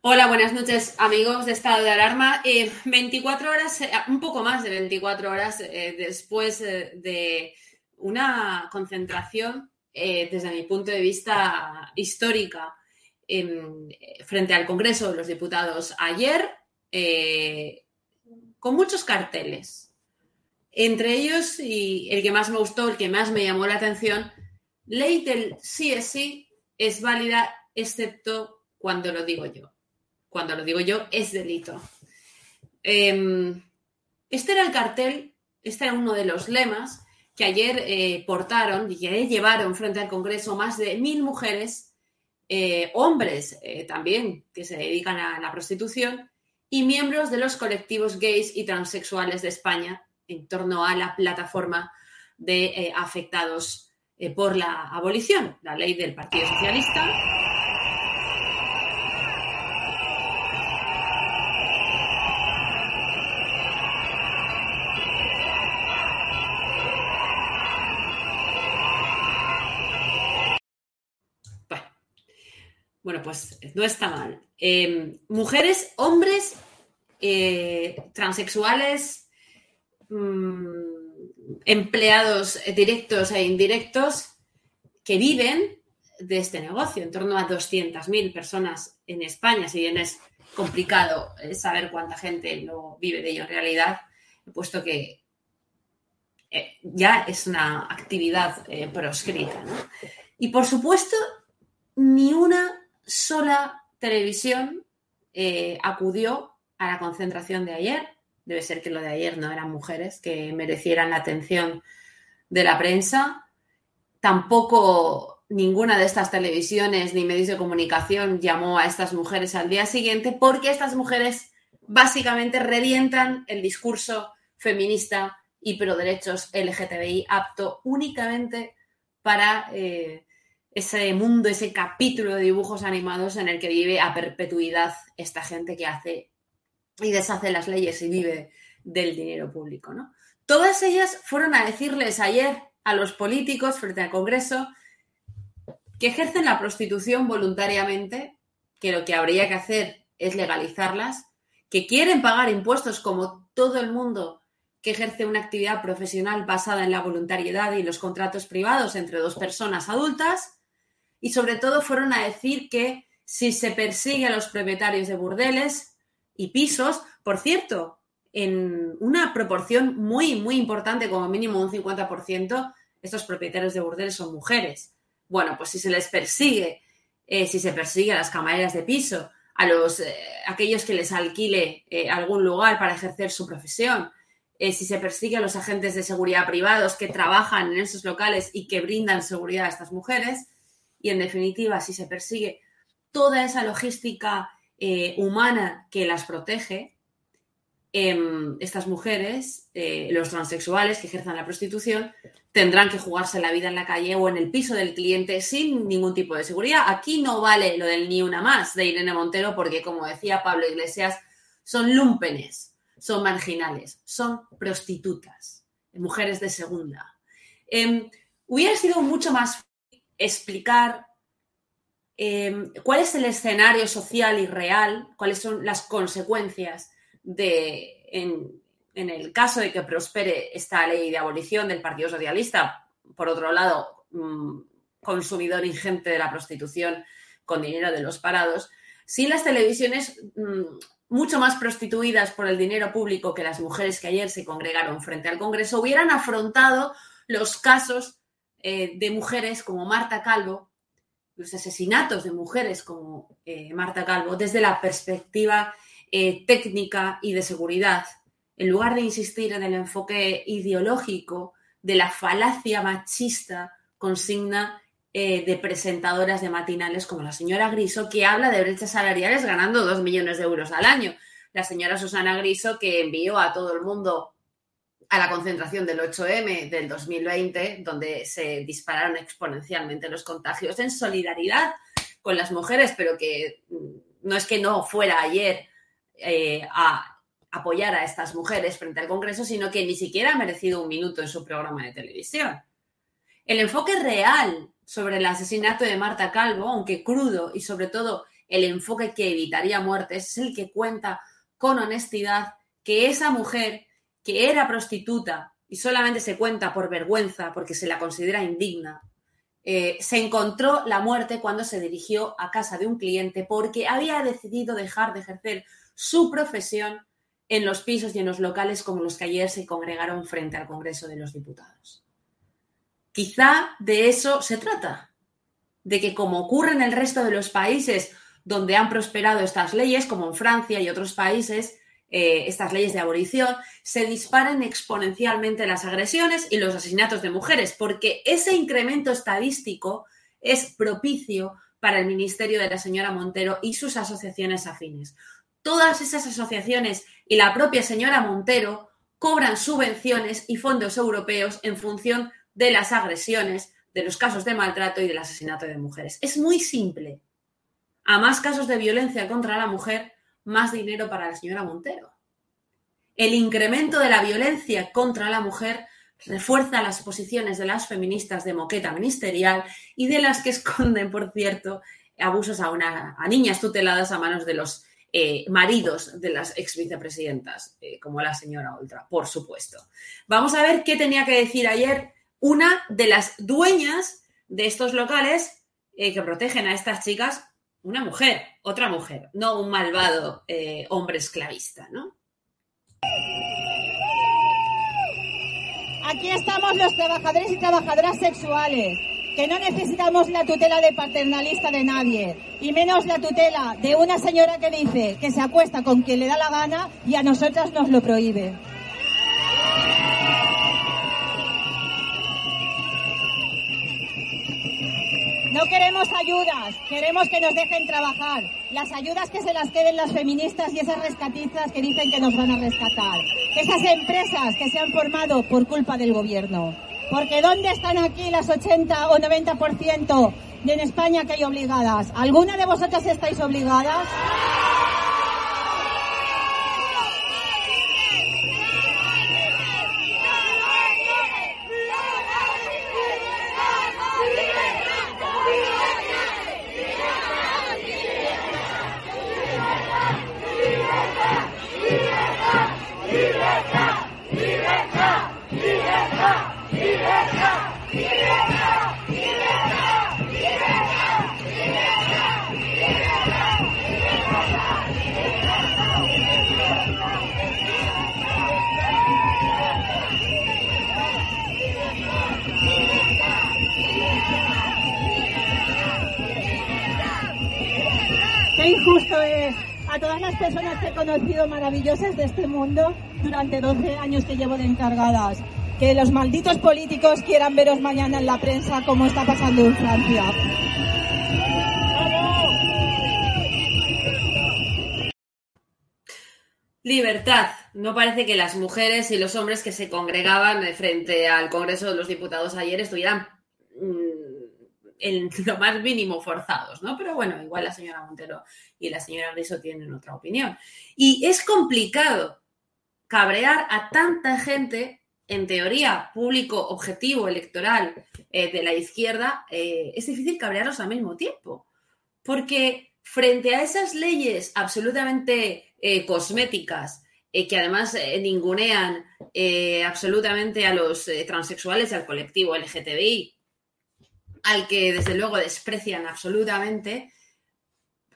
Hola, buenas noches amigos de Estado de Alarma. Eh, 24 horas, eh, un poco más de 24 horas eh, después eh, de una concentración, desde mi punto de vista histórica, en- frente al Congreso de los Diputados ayer, con muchos carteles. Entre ellos, y el que más me gustó, el que más me llamó la atención, ley del sí es sí es válida excepto cuando lo digo yo. Cuando lo digo yo es delito. Em, este era el cartel, este era uno de los lemas que ayer eh, portaron y que llevaron frente al Congreso más de mil mujeres, eh, hombres eh, también que se dedican a la prostitución y miembros de los colectivos gays y transexuales de España en torno a la plataforma de afectados por la abolición, la ley del Partido Socialista. Bueno, pues no está mal. Eh, mujeres, hombres, eh, transexuales, mm, empleados directos e indirectos que viven de este negocio, en torno a 200.000 personas en España, si bien es complicado eh, saber cuánta gente lo vive de ello en realidad, puesto que eh, ya es una actividad proscrita. Y por supuesto, ni una sola televisión eh, acudió a la concentración de ayer. Debe ser que lo de ayer no eran mujeres que merecieran la atención de la prensa. Tampoco ninguna de estas televisiones ni medios de comunicación llamó a estas mujeres al día siguiente porque estas mujeres básicamente revientan el discurso feminista y pro derechos LGTBI apto únicamente para eh, ese mundo, ese capítulo de dibujos animados en el que vive a perpetuidad esta gente que hace y deshace las leyes y vive del dinero público. ¿no? Todas ellas fueron a decirles ayer a los políticos frente al Congreso que ejercen la prostitución voluntariamente, que lo que habría que hacer es legalizarlas, que quieren pagar impuestos como todo el mundo que ejerce una actividad profesional basada en la voluntariedad y los contratos privados entre dos personas adultas, y sobre todo fueron a decir que si se persigue a los propietarios de burdeles y pisos, por cierto, en una proporción muy, muy importante, como mínimo un 50%, estos propietarios de burdeles son mujeres. Bueno, pues si se les persigue, eh, si se persigue a las camareras de piso, a los eh, aquellos que les alquile eh, algún lugar para ejercer su profesión, si se persigue a los agentes de seguridad privados que trabajan en esos locales y que brindan seguridad a estas mujeres, y en definitiva, si se persigue toda esa logística eh, humana que las protege, em, estas mujeres, eh, los transexuales que ejerzan la prostitución, tendrán que jugarse la vida en la calle o en el piso del cliente sin ningún tipo de seguridad. Aquí no vale lo del ni una más de Irene Montero porque, como decía Pablo Iglesias, son lúmpenes, son marginales, son prostitutas, mujeres de segunda. Em, hubiera sido mucho más explicar em, cuál es el escenario social y real, cuáles son las consecuencias de, en, en el caso de que prospere esta ley de abolición del Partido Socialista, por otro lado, mm, consumidor ingente de la prostitución con dinero de los parados, si las televisiones mm, mucho más prostituidas por el dinero público que las mujeres que ayer se congregaron frente al Congreso hubieran afrontado los casos eh, de mujeres como Marta Calvo, los asesinatos de mujeres como eh, Marta Calvo, desde la perspectiva eh, técnica y de seguridad, en lugar de insistir en el enfoque ideológico de la falacia machista consigna de presentadoras de matinales como la señora Griso, que habla de brechas salariales ganando dos millones de euros al año. La señora Susana Griso, que envió a todo el mundo a la concentración del 8M del 2020, donde se dispararon exponencialmente los contagios en solidaridad con las mujeres, pero que mm, no es que no fuera ayer eh, a apoyar a estas mujeres frente al Congreso, sino que ni siquiera ha merecido un minuto en su programa de televisión. El enfoque real sobre el asesinato de Marta Calvo, aunque crudo y sobre todo el enfoque que evitaría muertes, es el que cuenta con honestidad que esa mujer que era prostituta y solamente se cuenta por vergüenza porque se la considera indigna, eh, se encontró la muerte cuando se dirigió a casa de un cliente porque había decidido dejar de ejercer su profesión en los pisos y en los locales como los que ayer se congregaron frente al Congreso de los Diputados. Quizá de eso se trata, de que como ocurre en el resto de los países donde han prosperado estas leyes, como en Francia y otros países, eh, estas leyes de abolición, se disparen exponencialmente las agresiones y los asesinatos de mujeres, porque ese incremento estadístico es propicio para el ministerio de la señora Montero y sus asociaciones afines todas esas asociaciones y la propia señora Montero cobran subvenciones y fondos europeos en función de las agresiones, de los casos de maltrato y del asesinato de mujeres. Es muy simple. A más casos de violencia contra la mujer, más dinero para la señora Montero. El incremento de la violencia contra la mujer refuerza las posiciones de las feministas de moqueta ministerial y de las que esconden, por cierto, abusos a, una, a niñas tuteladas a manos de los eh, maridos de las ex vicepresidentas, eh, como la señora Oltra, por supuesto. Vamos a ver qué tenía que decir ayer una de las dueñas de estos locales eh, que protegen a estas chicas, una mujer, otra mujer, no un malvado hombre esclavista, ¿no? Aquí estamos los trabajadores y trabajadoras sexuales que no necesitamos la tutela de paternalista de nadie, y menos la tutela de una señora que dice que se acuesta con quien le da la gana y a nosotras nos lo prohíbe. No queremos ayudas, queremos que nos dejen trabajar. Las ayudas que se las queden las feministas y esas rescatizas que dicen que nos van a rescatar. Esas empresas que se han formado por culpa del gobierno. Porque ¿dónde están aquí las 80 o 90% de España que hay obligadas? ¿Alguna de vosotras estáis obligadas? Todas las personas que he conocido maravillosas de este mundo durante 12 años que llevo de encargadas. Que los malditos políticos quieran veros mañana en la prensa como está pasando en Francia. Libertad. No parece que las mujeres y los hombres que se congregaban frente al Congreso de los Diputados ayer estuvieran en lo más mínimo forzados, ¿no? Pero bueno, igual la señora Montero y la señora Riso tienen otra opinión. Y es complicado cabrear a tanta gente, en teoría, público, objetivo, electoral eh, de la izquierda, eh, es difícil cabrearlos al mismo tiempo. Porque frente a esas leyes absolutamente eh, cosméticas, que además ningunean absolutamente a los transexuales y al colectivo LGTBI, al que desde luego desprecian absolutamente,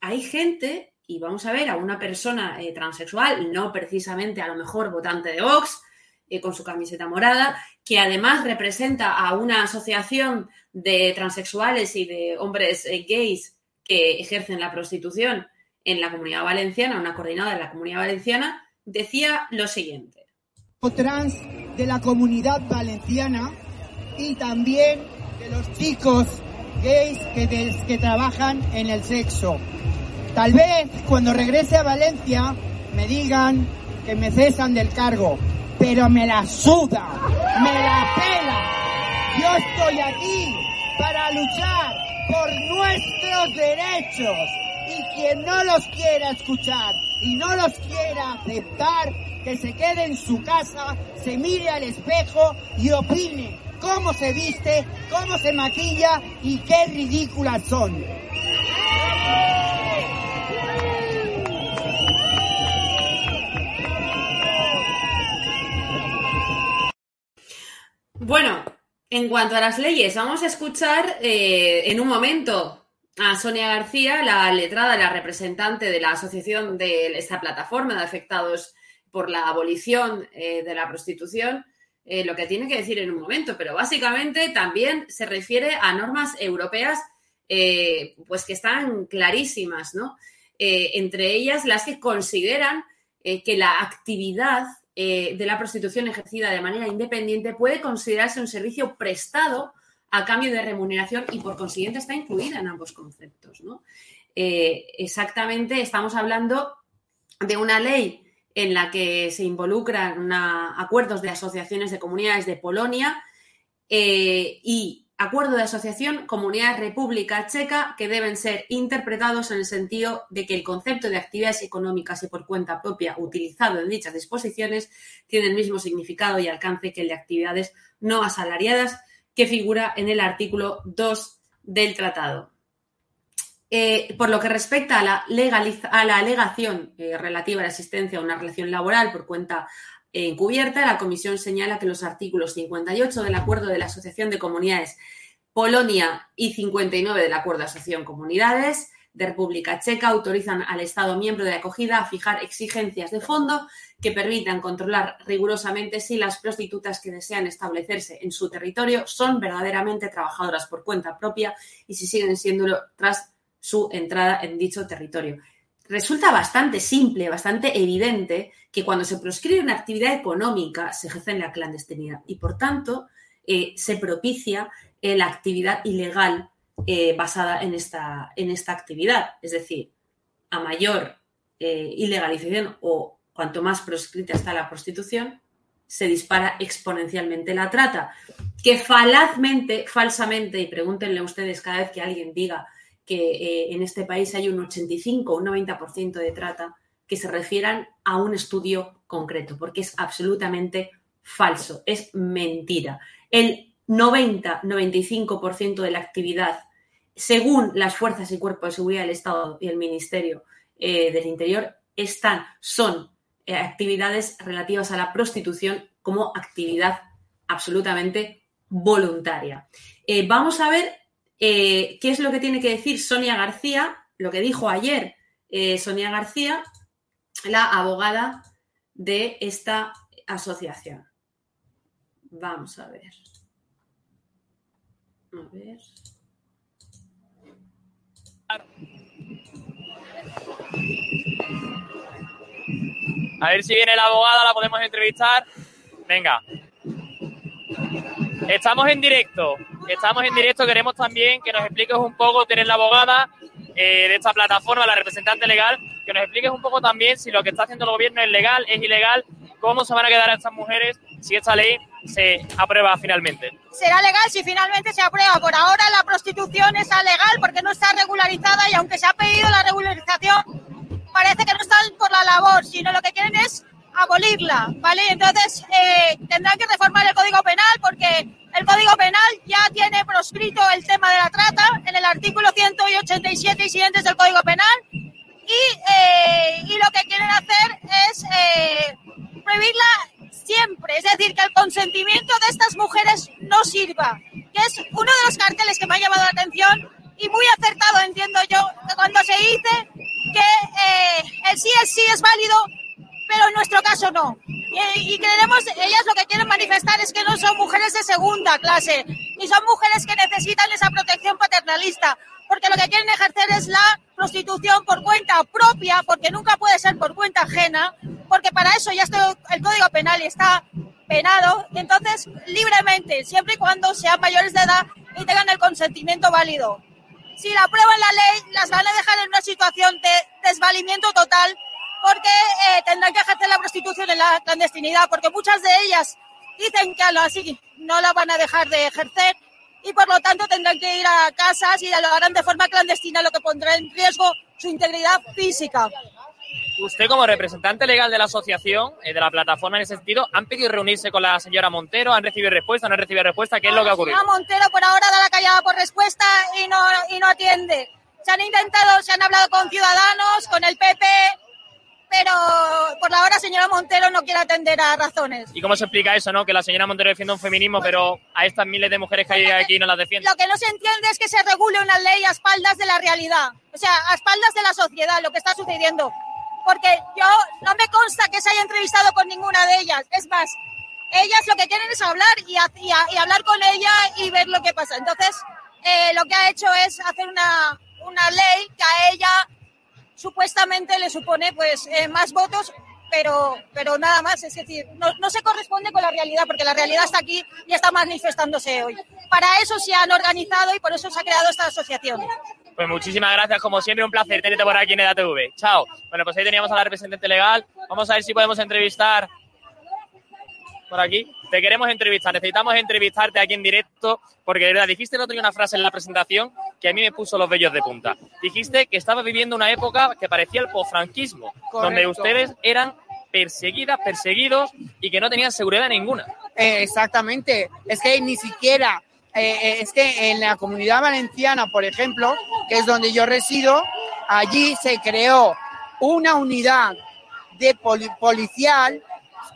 hay gente, y vamos a ver a una persona eh, transexual, no precisamente a lo mejor votante de Vox, eh, con su camiseta morada, que además representa a una asociación de transexuales y de hombres eh, gays que ejercen la prostitución en la comunidad valenciana, una coordinada de la comunidad valenciana, decía lo siguiente. Trans de la comunidad valenciana y también de los chicos gays que, que trabajan en el sexo. Tal vez cuando regrese a Valencia me digan que me cesan del cargo, pero me la suda, me la pela. Yo estoy aquí para luchar por nuestros derechos y quien no los quiera escuchar y no los quiera aceptar, que se quede en su casa, se mire al espejo y opine cómo se viste, cómo se maquilla y qué ridículas son. Bueno, en cuanto a las leyes, vamos a escuchar eh, en un momento a Sonia García, la letrada, la representante de la asociación de esta plataforma de afectados por la abolición eh, de la prostitución, eh, lo que tiene que decir en un momento, pero básicamente también se refiere a normas europeas pues que están clarísimas, ¿no? entre ellas las que consideran que la actividad eh, de la prostitución ejercida de manera independiente puede considerarse un servicio prestado a cambio de remuneración y por consiguiente está incluida en ambos conceptos. Eh, exactamente, estamos hablando de una ley en la que se involucran acuerdos de asociaciones de comunidades de Polonia eh, y acuerdo de asociación Comunidad República Checa que deben ser interpretados en el sentido de que el concepto de actividades económicas y por cuenta propia utilizado en dichas disposiciones tiene el mismo significado y alcance que el de actividades no asalariadas que figura en el artículo 2 del tratado. Eh, por lo que respecta a la, a la alegación eh, relativa a la existencia de una relación laboral por cuenta encubierta, la Comisión señala que los artículos 58 del Acuerdo de la Asociación de Comunidades Polonia y 59 del Acuerdo de Asociación Comunidades de República Checa autorizan al Estado miembro de acogida a fijar exigencias de fondo que permitan controlar rigurosamente si las prostitutas que desean establecerse en su territorio son verdaderamente trabajadoras por cuenta propia y si siguen siéndolo tras su entrada en dicho territorio resulta bastante simple, bastante evidente que cuando se proscribe una actividad económica se ejerce en la clandestinidad y, por tanto, eh, se propicia eh, la actividad ilegal eh, basada en esta, en esta actividad. Es decir, a mayor ilegalización o cuanto más proscrita está la prostitución, se dispara exponencialmente la trata. Que falazmente, falsamente, y pregúntenle ustedes cada vez que alguien diga que eh, en este país hay un 85 o un 90% de trata que se refieran a un estudio concreto, porque es absolutamente falso, es mentira. El 90-95% de la actividad, según las fuerzas y cuerpos de seguridad del Estado y el Ministerio eh, del Interior, están, son eh, actividades relativas a la prostitución como actividad absolutamente voluntaria. vamos a ver eh, ¿Qué es lo que tiene que decir Sonia García? Lo que dijo ayer eh, Sonia García, la abogada de esta asociación. Vamos a ver. A ver. A ver si viene la abogada, la podemos entrevistar. Venga. Estamos en directo. Estamos en directo, queremos también que nos expliques un poco, tienes la abogada eh, de esta plataforma, la representante legal, que nos expliques un poco también si lo que está haciendo el gobierno es legal, es ilegal, cómo se van a quedar estas mujeres si esta ley se aprueba finalmente. Será legal si finalmente se aprueba. Por ahora la prostitución es legal porque no está regularizada y aunque se ha pedido la regularización, parece que no están por la labor, sino lo que quieren es abolirla, ¿vale? Entonces eh, tendrán que reformar el Código Penal porque el Código Penal ya tiene proscrito el tema de la trata en el artículo 187 y siguientes del Código Penal y, eh, y lo que quieren hacer es eh, prohibirla siempre, es decir, que el consentimiento de estas mujeres no sirva, que es uno de los carteles que me ha llamado la atención y muy acertado, entiendo yo, cuando se dice que eh, el sí es sí es válido, pero en nuestro caso no. Y, y creemos, ellas lo que quieren manifestar es que no son mujeres de segunda clase, ni son mujeres que necesitan esa protección paternalista, porque lo que quieren ejercer es la prostitución por cuenta propia, porque nunca puede ser por cuenta ajena, porque para eso ya está el Código Penal y está penado, entonces libremente, siempre y cuando sean mayores de edad y tengan el consentimiento válido. Si la aprueban la ley, las van a dejar en una situación de desvalimiento total porque eh, tendrán que ejercer la prostitución en la clandestinidad, porque muchas de ellas dicen que así no la van a dejar de ejercer y por lo tanto tendrán que ir a casas y lo harán de forma clandestina, lo que pondrá en riesgo su integridad física. Usted como representante legal de la asociación, eh, de la plataforma en ese sentido, ¿han pedido reunirse con la señora Montero? ¿Han recibido respuesta? ¿No han recibido respuesta? ¿Qué es lo que ha ocurrido? La señora Montero por ahora da la callada por respuesta y no, y no atiende. Se han intentado, se han hablado con Ciudadanos, con el PP, pero por la hora señora Montero no quiere atender a razones. ¿Y cómo se explica eso, no? Que la señora Montero defiende un feminismo, pero a estas miles de mujeres que hay aquí no las defiende. Lo que no se entiende es que se regule una ley a espaldas de la realidad, o sea, a espaldas de la sociedad, lo que está sucediendo. Porque yo no me consta que se haya entrevistado con ninguna de ellas. Es más, ellas lo que quieren es hablar y, y, y hablar con ella y ver lo que pasa. Entonces, eh, lo que ha hecho es hacer una, una ley que a ella supuestamente le supone pues eh, más votos, pero, pero nada más, es decir, no, no, se corresponde con la realidad, porque la realidad está aquí y está manifestándose hoy. Para eso se han organizado y por eso se ha creado esta asociación. Pues muchísimas gracias, como siempre, un placer tenerte por aquí en EDATV. Chao. Bueno, pues ahí teníamos a la representante legal. Vamos a ver si podemos entrevistar por aquí. Te queremos entrevistar, necesitamos entrevistarte aquí en directo, porque de verdad dijiste el otro día una frase en la presentación que a mí me puso los vellos de punta. Dijiste que estaba viviendo una época que parecía el posfranquismo, donde ustedes eran perseguidas, perseguidos y que no tenían seguridad ninguna. Eh, exactamente, es que ni siquiera, eh, es que en la comunidad valenciana, por ejemplo, que es donde yo resido, allí se creó una unidad de poli policial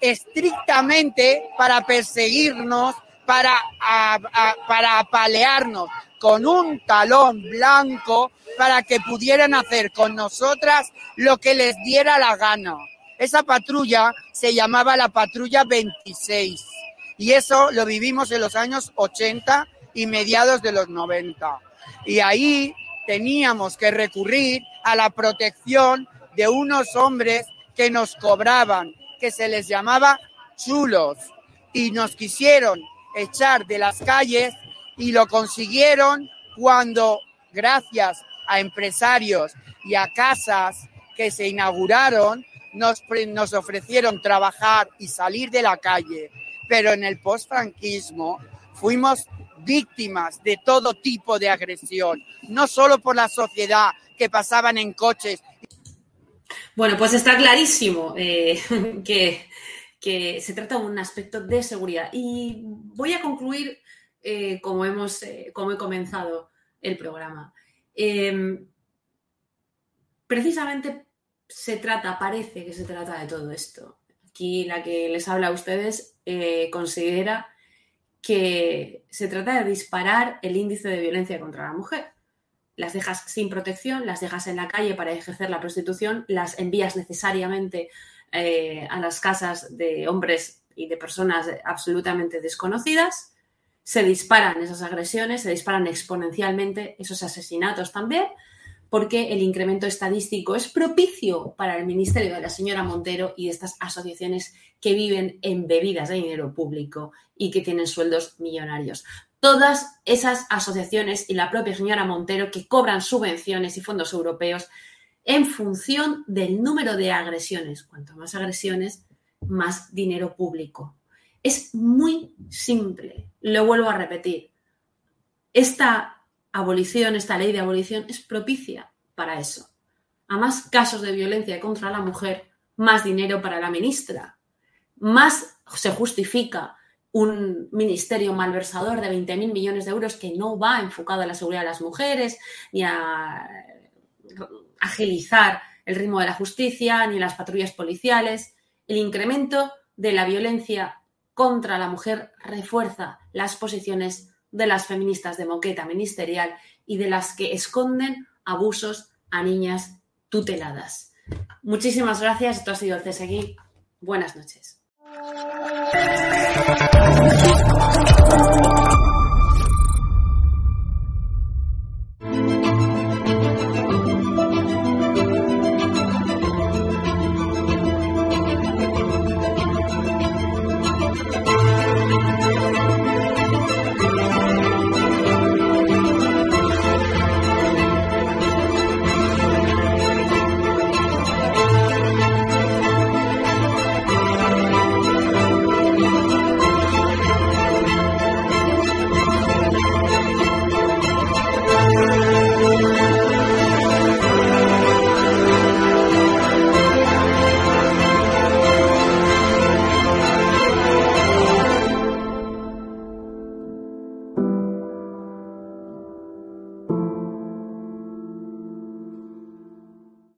estrictamente para perseguirnos, para, para apalearnos con un talón blanco para que pudieran hacer con nosotras lo que les diera la gana. Esa patrulla se llamaba la patrulla 26 y eso lo vivimos en los años 80 y mediados de los 90. Y ahí teníamos que recurrir a la protección de unos hombres que nos cobraban que se les llamaba chulos y nos quisieron echar de las calles y lo consiguieron cuando, gracias a empresarios y a casas que se inauguraron, nos, nos ofrecieron trabajar y salir de la calle. Pero en el postfranquismo fuimos víctimas de todo tipo de agresión, no solo por la sociedad que pasaban en coches bueno, pues está clarísimo eh, que, que, se trata de un aspecto de seguridad. Y voy a concluir eh, como, hemos, eh, como he comenzado el programa. Eh, precisamente se trata, parece que se trata de todo esto. Aquí la que les habla a ustedes eh, considera que se trata de disparar el índice de violencia contra la mujer las dejas sin protección, las dejas en la calle para ejercer la prostitución, las envías necesariamente eh, a las casas de hombres y de personas absolutamente desconocidas, se disparan esas agresiones, se disparan exponencialmente esos asesinatos también, porque el incremento estadístico es propicio para el ministerio de la señora Montero y de estas asociaciones que viven embebidas de dinero público y que tienen sueldos millonarios. Todas esas asociaciones y la propia señora Montero que cobran subvenciones y fondos europeos en función del número de agresiones. Cuanto más agresiones, más dinero público. Es muy simple, lo vuelvo a repetir. Esta abolición, esta ley de abolición, es propicia para eso. A más casos de violencia contra la mujer, más dinero para la ministra. Más se justifica un ministerio malversador de 20.000 millones de euros que no va enfocado a la seguridad de las mujeres, ni a agilizar el ritmo de la justicia, ni las patrullas policiales. El incremento de la violencia contra la mujer refuerza las posiciones de las feministas de moqueta ministerial y de las que esconden abusos a niñas tuteladas. Muchísimas gracias. Esto ha sido el CSGI. Buenas noches.